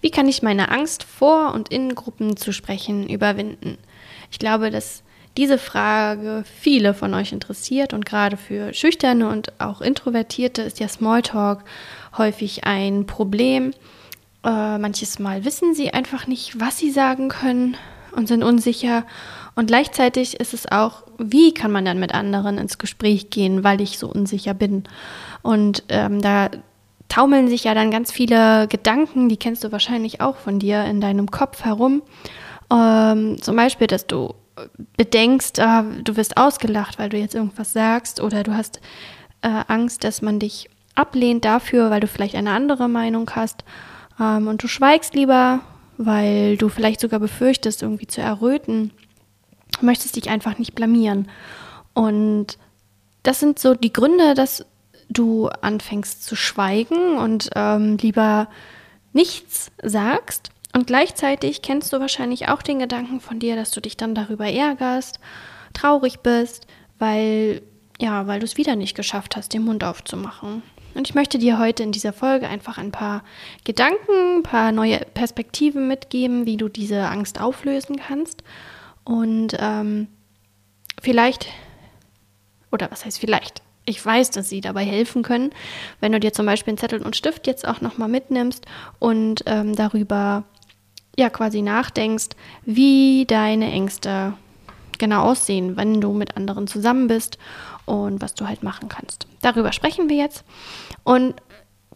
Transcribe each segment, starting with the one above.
Wie kann ich meine Angst vor und in Gruppen zu sprechen überwinden? Ich glaube, dass diese Frage viele von euch interessiert und gerade für Schüchterne und auch Introvertierte ist ja Smalltalk häufig ein Problem. Äh, manches Mal wissen sie einfach nicht, was sie sagen können und sind unsicher. Und gleichzeitig ist es auch, wie kann man dann mit anderen ins Gespräch gehen, weil ich so unsicher bin. Und ähm, da taumeln sich ja dann ganz viele Gedanken, die kennst du wahrscheinlich auch von dir in deinem Kopf herum. Ähm, zum Beispiel, dass du bedenkst, äh, du wirst ausgelacht, weil du jetzt irgendwas sagst, oder du hast äh, Angst, dass man dich ablehnt dafür, weil du vielleicht eine andere Meinung hast. Ähm, und du schweigst lieber, weil du vielleicht sogar befürchtest, irgendwie zu erröten. Du möchtest dich einfach nicht blamieren. Und das sind so die Gründe, dass du anfängst zu schweigen und ähm, lieber nichts sagst. Und gleichzeitig kennst du wahrscheinlich auch den Gedanken von dir, dass du dich dann darüber ärgerst, traurig bist, weil ja, weil du es wieder nicht geschafft hast, den Mund aufzumachen. Und ich möchte dir heute in dieser Folge einfach ein paar Gedanken, ein paar neue Perspektiven mitgeben, wie du diese Angst auflösen kannst. Und ähm, vielleicht, oder was heißt vielleicht? Ich weiß, dass sie dabei helfen können, wenn du dir zum Beispiel einen Zettel und Stift jetzt auch nochmal mitnimmst und ähm, darüber ja quasi nachdenkst, wie deine Ängste genau aussehen, wenn du mit anderen zusammen bist und was du halt machen kannst. Darüber sprechen wir jetzt und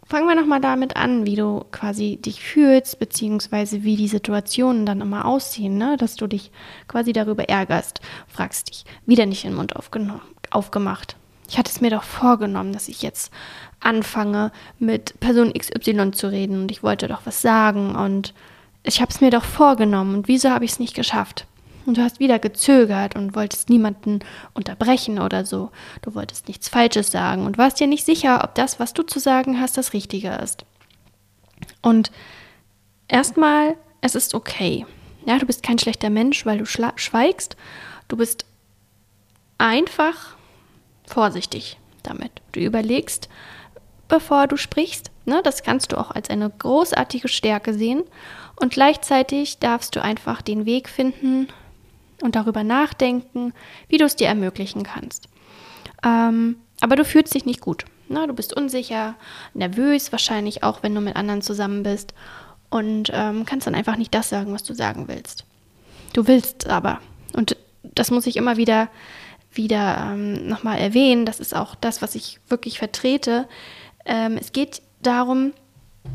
fangen wir nochmal damit an, wie du quasi dich fühlst, beziehungsweise wie die Situationen dann immer aussehen, ne? dass du dich quasi darüber ärgerst, fragst dich, wieder nicht den Mund aufgemacht. Ich hatte es mir doch vorgenommen, dass ich jetzt anfange, mit Person XY zu reden und ich wollte doch was sagen und ich habe es mir doch vorgenommen und wieso habe ich es nicht geschafft? Und du hast wieder gezögert und wolltest niemanden unterbrechen oder so. Du wolltest nichts Falsches sagen und warst dir nicht sicher, ob das, was du zu sagen hast, das Richtige ist. Und erstmal, es ist okay. Ja, du bist kein schlechter Mensch, weil du schweigst. Du bist einfach vorsichtig damit. Du überlegst, bevor du sprichst. Ne, das kannst du auch als eine großartige Stärke sehen. Und gleichzeitig darfst du einfach den Weg finden und darüber nachdenken, wie du es dir ermöglichen kannst. Ähm, aber du fühlst dich nicht gut. Ne? Du bist unsicher, nervös, wahrscheinlich auch, wenn du mit anderen zusammen bist. Und ähm, kannst dann einfach nicht das sagen, was du sagen willst. Du willst aber. Und das muss ich immer wieder, wieder ähm, nochmal erwähnen. Das ist auch das, was ich wirklich vertrete. Ähm, es geht darum,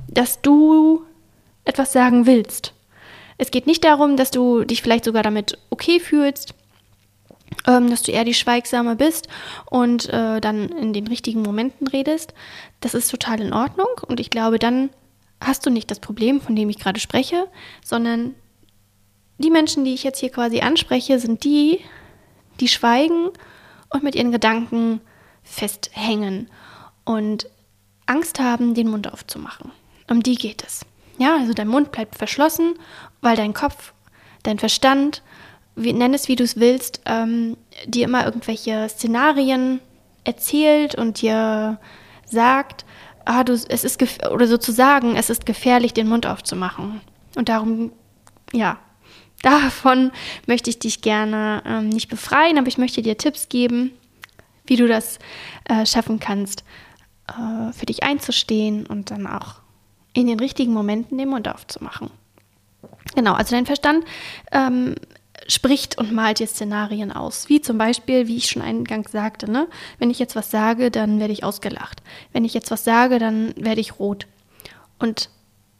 dass du etwas sagen willst. Es geht nicht darum, dass du dich vielleicht sogar damit okay fühlst, ähm, dass du eher die Schweigsame bist und äh, dann in den richtigen Momenten redest. Das ist total in Ordnung und ich glaube, dann hast du nicht das Problem, von dem ich gerade spreche, sondern die Menschen, die ich jetzt hier quasi anspreche, sind die, die schweigen und mit ihren Gedanken festhängen und Angst haben, den Mund aufzumachen. Um die geht es. Ja, also dein Mund bleibt verschlossen, weil dein Kopf, dein Verstand, wie, nenn es wie du es willst, ähm, dir immer irgendwelche Szenarien erzählt und dir sagt, ah, du, es ist oder sozusagen, es ist gefährlich, den Mund aufzumachen. Und darum, ja, davon möchte ich dich gerne ähm, nicht befreien, aber ich möchte dir Tipps geben, wie du das äh, schaffen kannst, äh, für dich einzustehen und dann auch in den richtigen Momenten den Mund aufzumachen. Genau, also dein Verstand ähm, spricht und malt dir Szenarien aus. Wie zum Beispiel, wie ich schon eingangs sagte, ne? wenn ich jetzt was sage, dann werde ich ausgelacht. Wenn ich jetzt was sage, dann werde ich rot. Und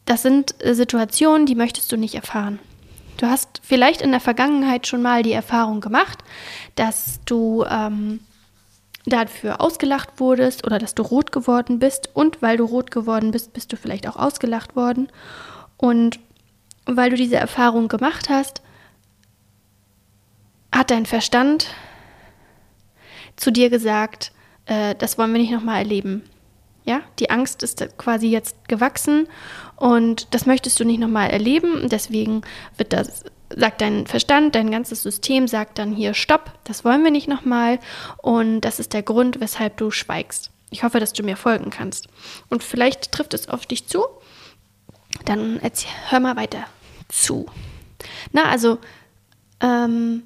das sind äh, Situationen, die möchtest du nicht erfahren. Du hast vielleicht in der Vergangenheit schon mal die Erfahrung gemacht, dass du ähm, dafür ausgelacht wurdest oder dass du rot geworden bist. Und weil du rot geworden bist, bist du vielleicht auch ausgelacht worden. Und weil du diese Erfahrung gemacht hast, hat dein Verstand zu dir gesagt, äh, das wollen wir nicht nochmal erleben. Ja, die Angst ist quasi jetzt gewachsen und das möchtest du nicht nochmal erleben. Deswegen wird das sagt dein Verstand, dein ganzes System sagt dann hier Stopp, das wollen wir nicht nochmal und das ist der Grund, weshalb du schweigst. Ich hoffe, dass du mir folgen kannst. Und vielleicht trifft es auf dich zu dann erzähl, hör mal weiter zu. Na, also ähm,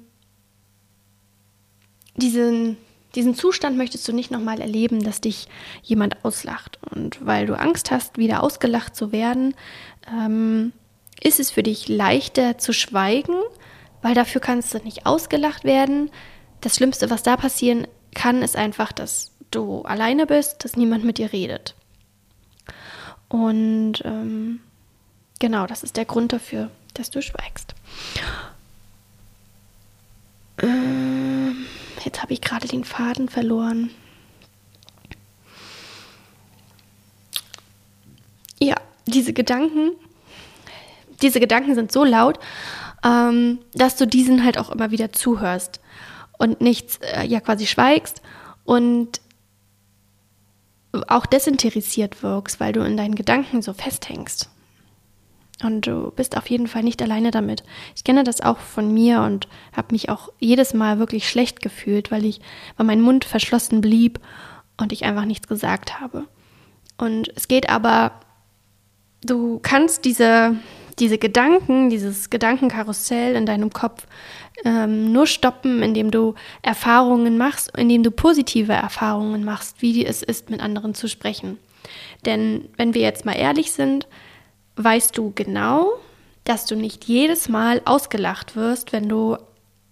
diesen, diesen Zustand möchtest du nicht nochmal erleben, dass dich jemand auslacht. Und weil du Angst hast, wieder ausgelacht zu werden, ähm, ist es für dich leichter zu schweigen, weil dafür kannst du nicht ausgelacht werden. Das Schlimmste, was da passieren kann, ist einfach, dass du alleine bist, dass niemand mit dir redet. Und ähm, genau, das ist der Grund dafür, dass du schweigst. Ähm, jetzt habe ich gerade den Faden verloren. Ja, diese Gedanken, diese Gedanken sind so laut, ähm, dass du diesen halt auch immer wieder zuhörst und nichts, äh, ja quasi schweigst und auch desinteressiert wirkst, weil du in deinen Gedanken so festhängst. Und du bist auf jeden Fall nicht alleine damit. Ich kenne das auch von mir und habe mich auch jedes Mal wirklich schlecht gefühlt, weil ich, weil mein Mund verschlossen blieb und ich einfach nichts gesagt habe. Und es geht aber, du kannst diese, diese Gedanken, dieses Gedankenkarussell in deinem Kopf ähm, nur stoppen, indem du Erfahrungen machst, indem du positive Erfahrungen machst, wie es ist, mit anderen zu sprechen. Denn wenn wir jetzt mal ehrlich sind, weißt du genau, dass du nicht jedes Mal ausgelacht wirst, wenn du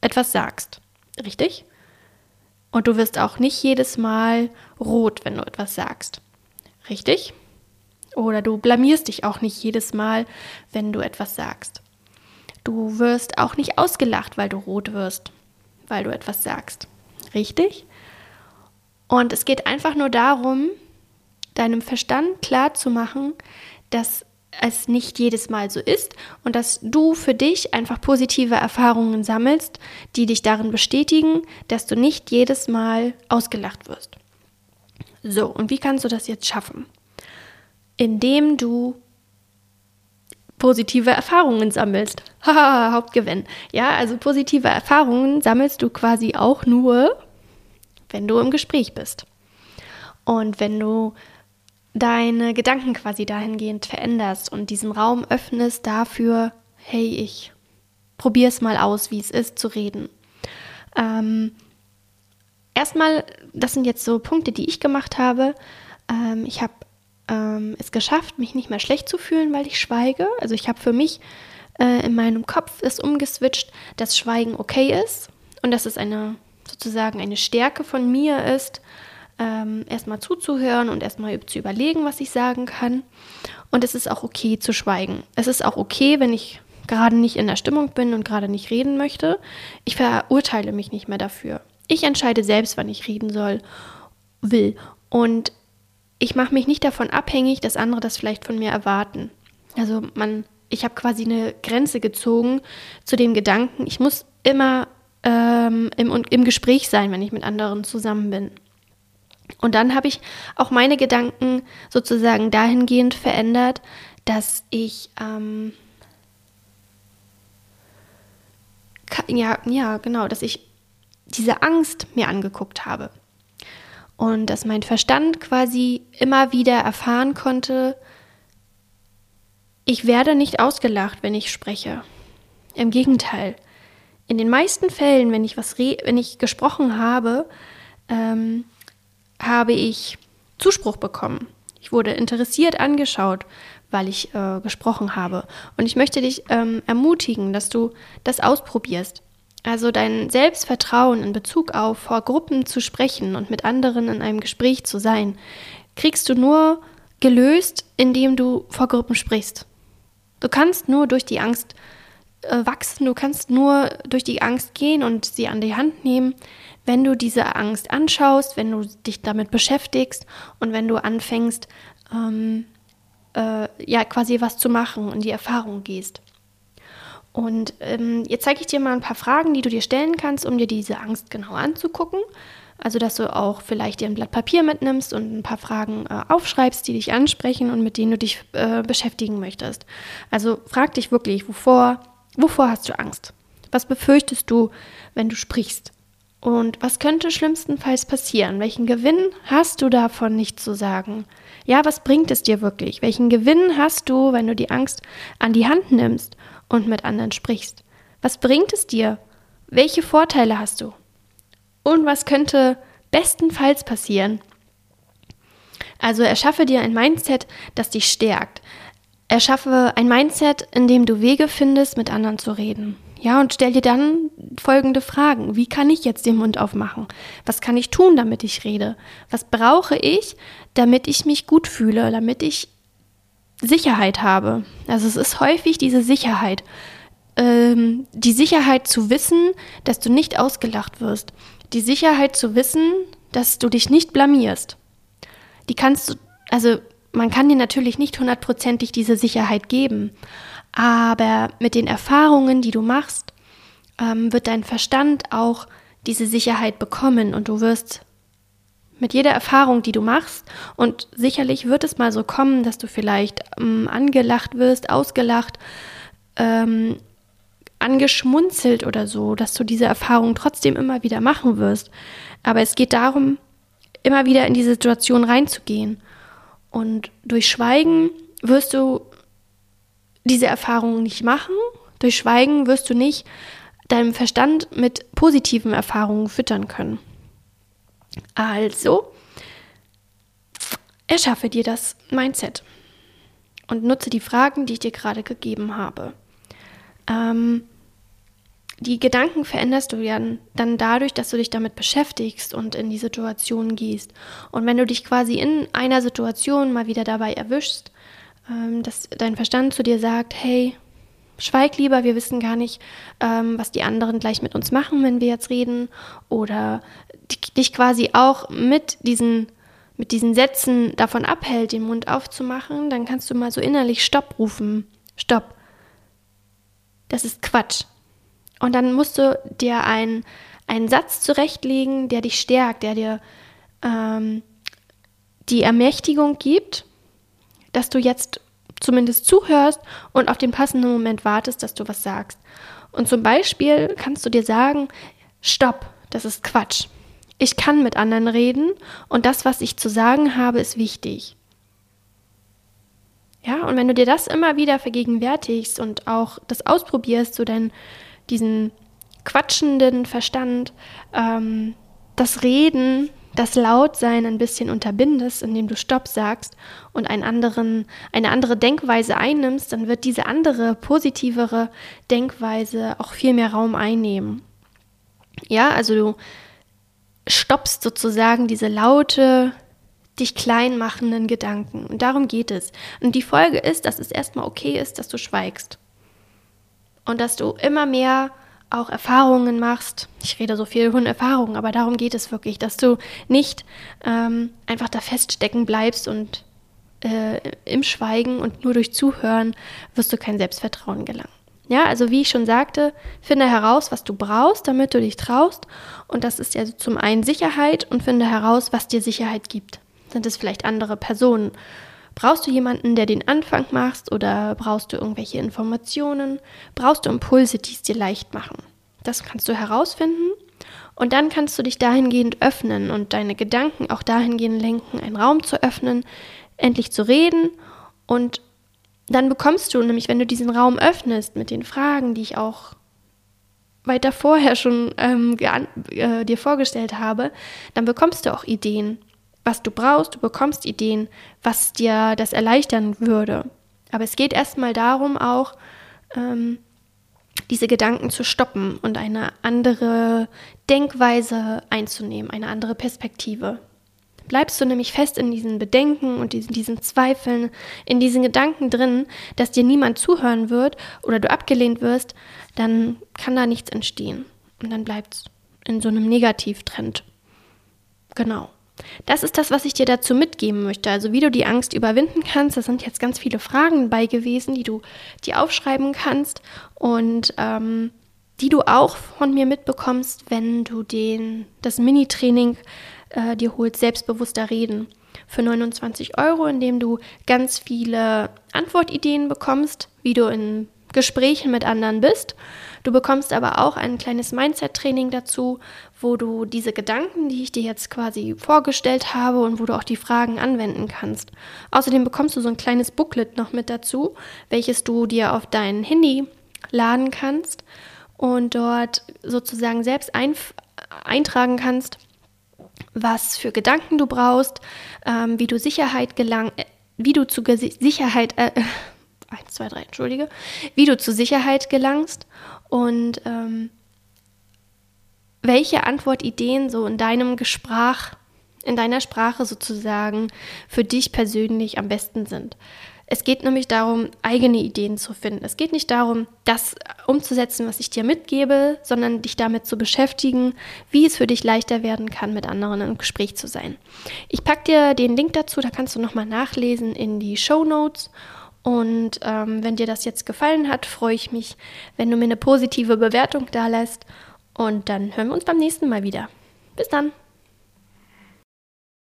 etwas sagst. Richtig? Und du wirst auch nicht jedes Mal rot, wenn du etwas sagst. Richtig? Oder du blamierst dich auch nicht jedes Mal, wenn du etwas sagst. Du wirst auch nicht ausgelacht, weil du rot wirst, weil du etwas sagst. Richtig? Und es geht einfach nur darum, deinem Verstand klarzumachen, dass es nicht jedes Mal so ist und dass du für dich einfach positive Erfahrungen sammelst, die dich darin bestätigen, dass du nicht jedes Mal ausgelacht wirst. So, und wie kannst du das jetzt schaffen? Indem du positive Erfahrungen sammelst. Haha, Hauptgewinn. Ja, also positive Erfahrungen sammelst du quasi auch nur, wenn du im Gespräch bist. Und wenn du deine Gedanken quasi dahingehend veränderst und diesen Raum öffnest dafür, hey, ich probiere es mal aus, wie es ist zu reden. Ähm, erstmal, das sind jetzt so Punkte, die ich gemacht habe. Ähm, ich habe ähm, es geschafft, mich nicht mehr schlecht zu fühlen, weil ich schweige. Also ich habe für mich äh, in meinem Kopf es umgeswitcht, dass Schweigen okay ist und dass es eine sozusagen eine Stärke von mir ist, ähm, erstmal zuzuhören und erstmal zu überlegen, was ich sagen kann. Und es ist auch okay zu schweigen. Es ist auch okay, wenn ich gerade nicht in der Stimmung bin und gerade nicht reden möchte. Ich verurteile mich nicht mehr dafür. Ich entscheide selbst, wann ich reden soll, will. Und ich mache mich nicht davon abhängig, dass andere das vielleicht von mir erwarten. Also man, ich habe quasi eine Grenze gezogen zu dem Gedanken, ich muss immer ähm, im, im Gespräch sein, wenn ich mit anderen zusammen bin. Und dann habe ich auch meine Gedanken sozusagen dahingehend verändert, dass ich ähm, ja, ja, genau, dass ich diese Angst mir angeguckt habe. Und dass mein Verstand quasi immer wieder erfahren konnte, ich werde nicht ausgelacht, wenn ich spreche. Im Gegenteil. In den meisten Fällen, wenn ich was wenn ich gesprochen habe, ähm, habe ich Zuspruch bekommen. Ich wurde interessiert angeschaut, weil ich äh, gesprochen habe. Und ich möchte dich ähm, ermutigen, dass du das ausprobierst. Also dein Selbstvertrauen in Bezug auf vor Gruppen zu sprechen und mit anderen in einem Gespräch zu sein, kriegst du nur gelöst, indem du vor Gruppen sprichst. Du kannst nur durch die Angst äh, wachsen, du kannst nur durch die Angst gehen und sie an die Hand nehmen, wenn du diese Angst anschaust, wenn du dich damit beschäftigst und wenn du anfängst, ähm, äh, ja, quasi was zu machen und die Erfahrung gehst. Und ähm, jetzt zeige ich dir mal ein paar Fragen, die du dir stellen kannst, um dir diese Angst genau anzugucken. Also, dass du auch vielleicht dir ein Blatt Papier mitnimmst und ein paar Fragen äh, aufschreibst, die dich ansprechen und mit denen du dich äh, beschäftigen möchtest. Also, frag dich wirklich, wovor, wovor hast du Angst? Was befürchtest du, wenn du sprichst? Und was könnte schlimmstenfalls passieren? Welchen Gewinn hast du davon nicht zu sagen? Ja, was bringt es dir wirklich? Welchen Gewinn hast du, wenn du die Angst an die Hand nimmst und mit anderen sprichst? Was bringt es dir? Welche Vorteile hast du? Und was könnte bestenfalls passieren? Also erschaffe dir ein Mindset, das dich stärkt. Erschaffe ein Mindset, in dem du Wege findest, mit anderen zu reden. Ja, und stell dir dann folgende Fragen. Wie kann ich jetzt den Mund aufmachen? Was kann ich tun, damit ich rede? Was brauche ich, damit ich mich gut fühle, damit ich Sicherheit habe? Also es ist häufig diese Sicherheit. Ähm, die Sicherheit zu wissen, dass du nicht ausgelacht wirst. Die Sicherheit zu wissen, dass du dich nicht blamierst. Die kannst du, also man kann dir natürlich nicht hundertprozentig diese Sicherheit geben. Aber mit den Erfahrungen, die du machst, ähm, wird dein Verstand auch diese Sicherheit bekommen und du wirst mit jeder Erfahrung, die du machst, und sicherlich wird es mal so kommen, dass du vielleicht ähm, angelacht wirst, ausgelacht, ähm, angeschmunzelt oder so, dass du diese Erfahrung trotzdem immer wieder machen wirst. Aber es geht darum, immer wieder in die Situation reinzugehen. Und durch Schweigen wirst du diese Erfahrungen nicht machen. Durch Schweigen wirst du nicht deinem Verstand mit positiven Erfahrungen füttern können. Also, erschaffe dir das Mindset und nutze die Fragen, die ich dir gerade gegeben habe. Ähm, die Gedanken veränderst du ja dann dadurch, dass du dich damit beschäftigst und in die Situation gehst. Und wenn du dich quasi in einer Situation mal wieder dabei erwischst, dass dein Verstand zu dir sagt, hey, schweig lieber, wir wissen gar nicht, ähm, was die anderen gleich mit uns machen, wenn wir jetzt reden. Oder dich quasi auch mit diesen, mit diesen Sätzen davon abhält, den Mund aufzumachen, dann kannst du mal so innerlich Stopp rufen. Stopp. Das ist Quatsch. Und dann musst du dir ein, einen Satz zurechtlegen, der dich stärkt, der dir ähm, die Ermächtigung gibt, dass du jetzt zumindest zuhörst und auf den passenden Moment wartest, dass du was sagst. Und zum Beispiel kannst du dir sagen, stopp, das ist Quatsch. Ich kann mit anderen reden und das, was ich zu sagen habe, ist wichtig. Ja, und wenn du dir das immer wieder vergegenwärtigst und auch das ausprobierst, so dein, diesen quatschenden Verstand, ähm, das Reden das Lautsein ein bisschen unterbindest, indem du Stopp sagst und einen anderen, eine andere Denkweise einnimmst, dann wird diese andere, positivere Denkweise auch viel mehr Raum einnehmen. Ja, also du stoppst sozusagen diese laute, dich klein machenden Gedanken. Und darum geht es. Und die Folge ist, dass es erstmal okay ist, dass du schweigst. Und dass du immer mehr auch Erfahrungen machst. Ich rede so viel von Erfahrungen, aber darum geht es wirklich, dass du nicht ähm, einfach da feststecken bleibst und äh, im Schweigen und nur durch Zuhören wirst du kein Selbstvertrauen gelangen. Ja, also wie ich schon sagte, finde heraus, was du brauchst, damit du dich traust. Und das ist ja zum einen Sicherheit und finde heraus, was dir Sicherheit gibt. Sind es vielleicht andere Personen? Brauchst du jemanden, der den Anfang macht oder brauchst du irgendwelche Informationen? Brauchst du Impulse, die es dir leicht machen? Das kannst du herausfinden und dann kannst du dich dahingehend öffnen und deine Gedanken auch dahingehend lenken, einen Raum zu öffnen, endlich zu reden und dann bekommst du nämlich, wenn du diesen Raum öffnest mit den Fragen, die ich auch weiter vorher schon ähm, äh, dir vorgestellt habe, dann bekommst du auch Ideen was du brauchst, du bekommst Ideen, was dir das erleichtern würde. Aber es geht erstmal darum, auch ähm, diese Gedanken zu stoppen und eine andere Denkweise einzunehmen, eine andere Perspektive. Bleibst du nämlich fest in diesen Bedenken und diesen, diesen Zweifeln, in diesen Gedanken drin, dass dir niemand zuhören wird oder du abgelehnt wirst, dann kann da nichts entstehen. Und dann bleibt es in so einem Negativtrend. Genau. Das ist das, was ich dir dazu mitgeben möchte. Also wie du die Angst überwinden kannst. Das sind jetzt ganz viele Fragen bei gewesen, die du dir aufschreiben kannst und ähm, die du auch von mir mitbekommst, wenn du den, das Mini-Training äh, dir holst, selbstbewusster reden. Für 29 Euro, indem du ganz viele Antwortideen bekommst, wie du in Gesprächen mit anderen bist. Du bekommst aber auch ein kleines Mindset-Training dazu, wo du diese Gedanken, die ich dir jetzt quasi vorgestellt habe und wo du auch die Fragen anwenden kannst. Außerdem bekommst du so ein kleines Booklet noch mit dazu, welches du dir auf dein Handy laden kannst und dort sozusagen selbst ein, eintragen kannst, was für Gedanken du brauchst, ähm, wie du Sicherheit gelang, äh, wie du zu Sicherheit, äh, 1, 2, 3, entschuldige, wie du zur Sicherheit gelangst und ähm, welche Antwortideen so in deinem Gesprach, in deiner Sprache sozusagen für dich persönlich am besten sind. Es geht nämlich darum, eigene Ideen zu finden. Es geht nicht darum, das umzusetzen, was ich dir mitgebe, sondern dich damit zu beschäftigen, wie es für dich leichter werden kann, mit anderen im Gespräch zu sein. Ich packe dir den Link dazu, da kannst du nochmal nachlesen in die Show Notes. Und ähm, wenn dir das jetzt gefallen hat, freue ich mich, wenn du mir eine positive Bewertung da lässt. Und dann hören wir uns beim nächsten Mal wieder. Bis dann.